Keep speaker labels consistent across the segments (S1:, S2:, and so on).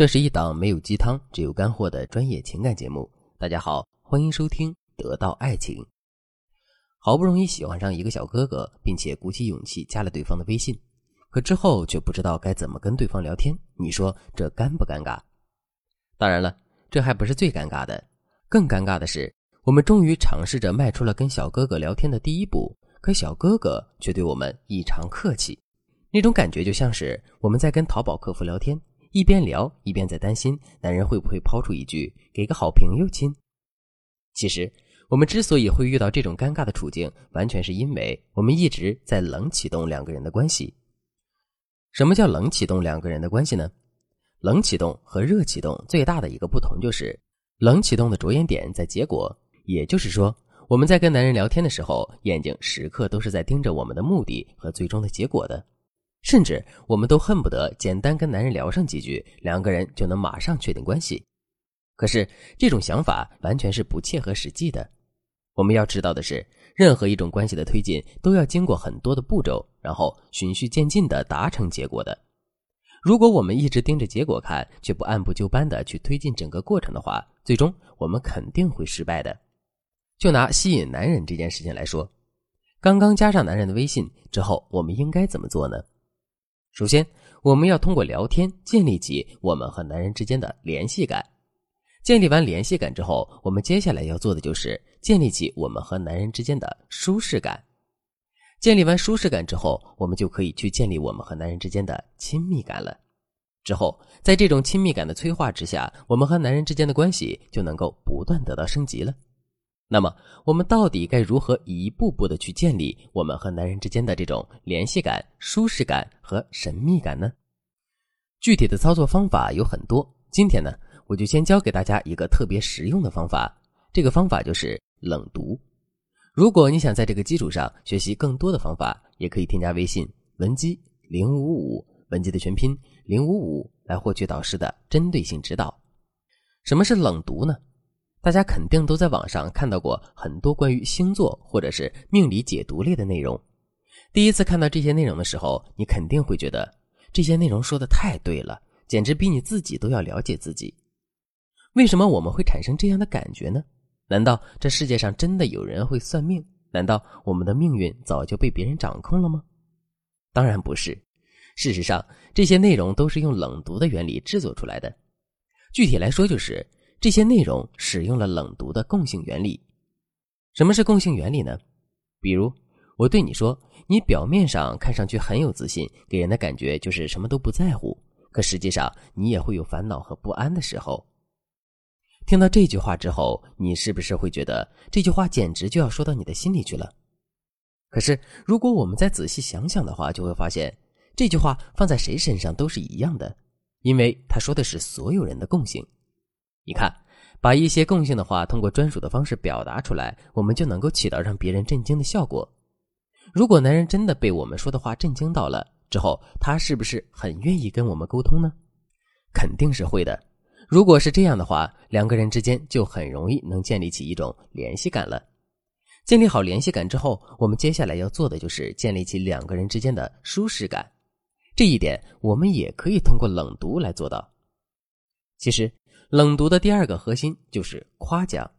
S1: 这是一档没有鸡汤、只有干货的专业情感节目。大家好，欢迎收听《得到爱情》。好不容易喜欢上一个小哥哥，并且鼓起勇气加了对方的微信，可之后却不知道该怎么跟对方聊天。你说这尴不尴尬？当然了，这还不是最尴尬的，更尴尬的是，我们终于尝试着迈出了跟小哥哥聊天的第一步，可小哥哥却对我们异常客气。那种感觉就像是我们在跟淘宝客服聊天。一边聊一边在担心男人会不会抛出一句“给个好评哟，亲”。其实，我们之所以会遇到这种尴尬的处境，完全是因为我们一直在冷启动两个人的关系。什么叫冷启动两个人的关系呢？冷启动和热启动最大的一个不同就是，冷启动的着眼点在结果，也就是说，我们在跟男人聊天的时候，眼睛时刻都是在盯着我们的目的和最终的结果的。甚至我们都恨不得简单跟男人聊上几句，两个人就能马上确定关系。可是这种想法完全是不切合实际的。我们要知道的是，任何一种关系的推进都要经过很多的步骤，然后循序渐进的达成结果的。如果我们一直盯着结果看，却不按部就班的去推进整个过程的话，最终我们肯定会失败的。就拿吸引男人这件事情来说，刚刚加上男人的微信之后，我们应该怎么做呢？首先，我们要通过聊天建立起我们和男人之间的联系感。建立完联系感之后，我们接下来要做的就是建立起我们和男人之间的舒适感。建立完舒适感之后，我们就可以去建立我们和男人之间的亲密感了。之后，在这种亲密感的催化之下，我们和男人之间的关系就能够不断得到升级了。那么，我们到底该如何一步步的去建立我们和男人之间的这种联系感、舒适感和神秘感呢？具体的操作方法有很多，今天呢，我就先教给大家一个特别实用的方法。这个方法就是冷读。如果你想在这个基础上学习更多的方法，也可以添加微信文姬零五五，文姬的全拼零五五，来获取导师的针对性指导。什么是冷读呢？大家肯定都在网上看到过很多关于星座或者是命理解读类的内容。第一次看到这些内容的时候，你肯定会觉得这些内容说的太对了，简直比你自己都要了解自己。为什么我们会产生这样的感觉呢？难道这世界上真的有人会算命？难道我们的命运早就被别人掌控了吗？当然不是。事实上，这些内容都是用冷读的原理制作出来的。具体来说，就是。这些内容使用了冷读的共性原理。什么是共性原理呢？比如我对你说，你表面上看上去很有自信，给人的感觉就是什么都不在乎，可实际上你也会有烦恼和不安的时候。听到这句话之后，你是不是会觉得这句话简直就要说到你的心里去了？可是如果我们再仔细想想的话，就会发现这句话放在谁身上都是一样的，因为他说的是所有人的共性。你看，把一些共性的话通过专属的方式表达出来，我们就能够起到让别人震惊的效果。如果男人真的被我们说的话震惊到了之后，他是不是很愿意跟我们沟通呢？肯定是会的。如果是这样的话，两个人之间就很容易能建立起一种联系感了。建立好联系感之后，我们接下来要做的就是建立起两个人之间的舒适感。这一点我们也可以通过冷读来做到。其实。冷读的第二个核心就是夸奖。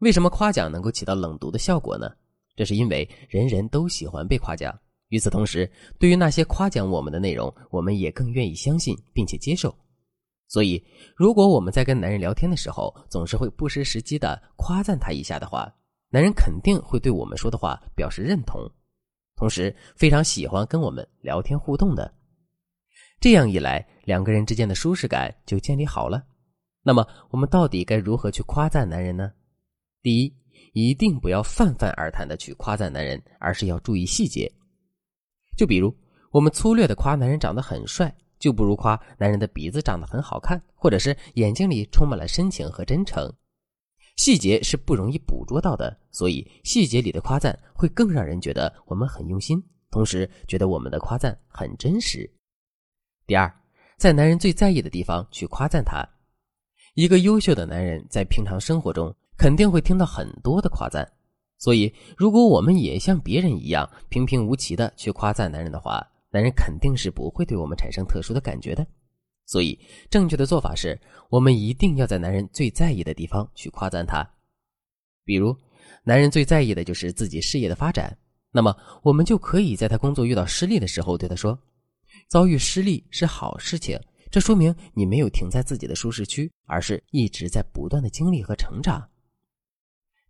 S1: 为什么夸奖能够起到冷读的效果呢？这是因为人人都喜欢被夸奖。与此同时，对于那些夸奖我们的内容，我们也更愿意相信并且接受。所以，如果我们在跟男人聊天的时候，总是会不失时机的夸赞他一下的话，男人肯定会对我们说的话表示认同，同时非常喜欢跟我们聊天互动的。这样一来，两个人之间的舒适感就建立好了。那么，我们到底该如何去夸赞男人呢？第一，一定不要泛泛而谈的去夸赞男人，而是要注意细节。就比如，我们粗略的夸男人长得很帅，就不如夸男人的鼻子长得很好看，或者是眼睛里充满了深情和真诚。细节是不容易捕捉到的，所以细节里的夸赞会更让人觉得我们很用心，同时觉得我们的夸赞很真实。第二，在男人最在意的地方去夸赞他。一个优秀的男人在平常生活中肯定会听到很多的夸赞，所以如果我们也像别人一样平平无奇的去夸赞男人的话，男人肯定是不会对我们产生特殊的感觉的。所以，正确的做法是，我们一定要在男人最在意的地方去夸赞他。比如，男人最在意的就是自己事业的发展，那么我们就可以在他工作遇到失利的时候对他说：“遭遇失利是好事情，这说明你没有停在自己的舒适区，而是一直在不断的经历和成长。”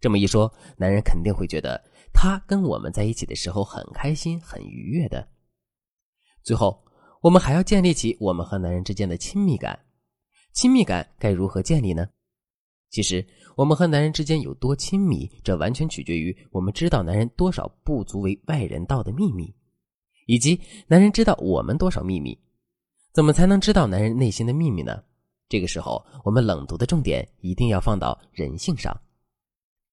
S1: 这么一说，男人肯定会觉得他跟我们在一起的时候很开心、很愉悦的。最后。我们还要建立起我们和男人之间的亲密感，亲密感该如何建立呢？其实，我们和男人之间有多亲密，这完全取决于我们知道男人多少不足为外人道的秘密，以及男人知道我们多少秘密。怎么才能知道男人内心的秘密呢？这个时候，我们冷读的重点一定要放到人性上，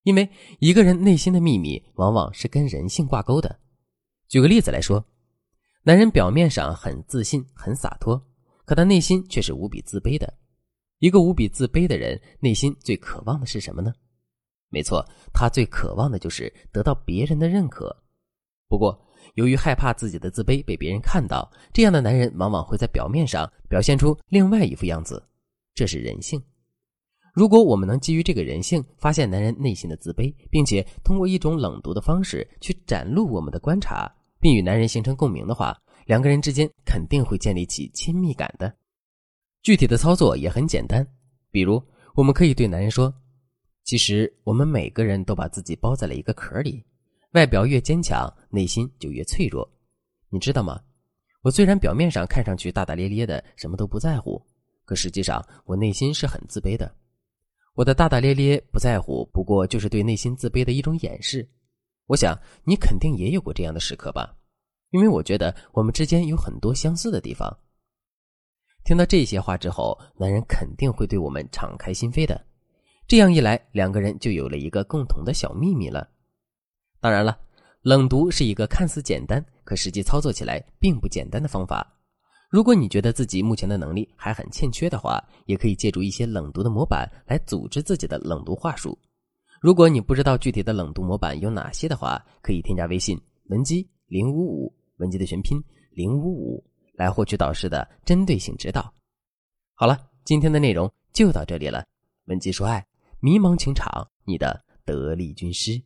S1: 因为一个人内心的秘密往往是跟人性挂钩的。举个例子来说。男人表面上很自信、很洒脱，可他内心却是无比自卑的。一个无比自卑的人，内心最渴望的是什么呢？没错，他最渴望的就是得到别人的认可。不过，由于害怕自己的自卑被别人看到，这样的男人往往会在表面上表现出另外一副样子。这是人性。如果我们能基于这个人性，发现男人内心的自卑，并且通过一种冷读的方式去展露我们的观察。并与男人形成共鸣的话，两个人之间肯定会建立起亲密感的。具体的操作也很简单，比如我们可以对男人说：“其实我们每个人都把自己包在了一个壳里，外表越坚强，内心就越脆弱。你知道吗？我虽然表面上看上去大大咧咧的，什么都不在乎，可实际上我内心是很自卑的。我的大大咧咧、不在乎，不过就是对内心自卑的一种掩饰。”我想你肯定也有过这样的时刻吧，因为我觉得我们之间有很多相似的地方。听到这些话之后，男人肯定会对我们敞开心扉的。这样一来，两个人就有了一个共同的小秘密了。当然了，冷读是一个看似简单，可实际操作起来并不简单的方法。如果你觉得自己目前的能力还很欠缺的话，也可以借助一些冷读的模板来组织自己的冷读话术。如果你不知道具体的冷读模板有哪些的话，可以添加微信文姬零五五，文姬的全拼零五五，来获取导师的针对性指导。好了，今天的内容就到这里了。文姬说爱，迷茫情场，你的得力军师。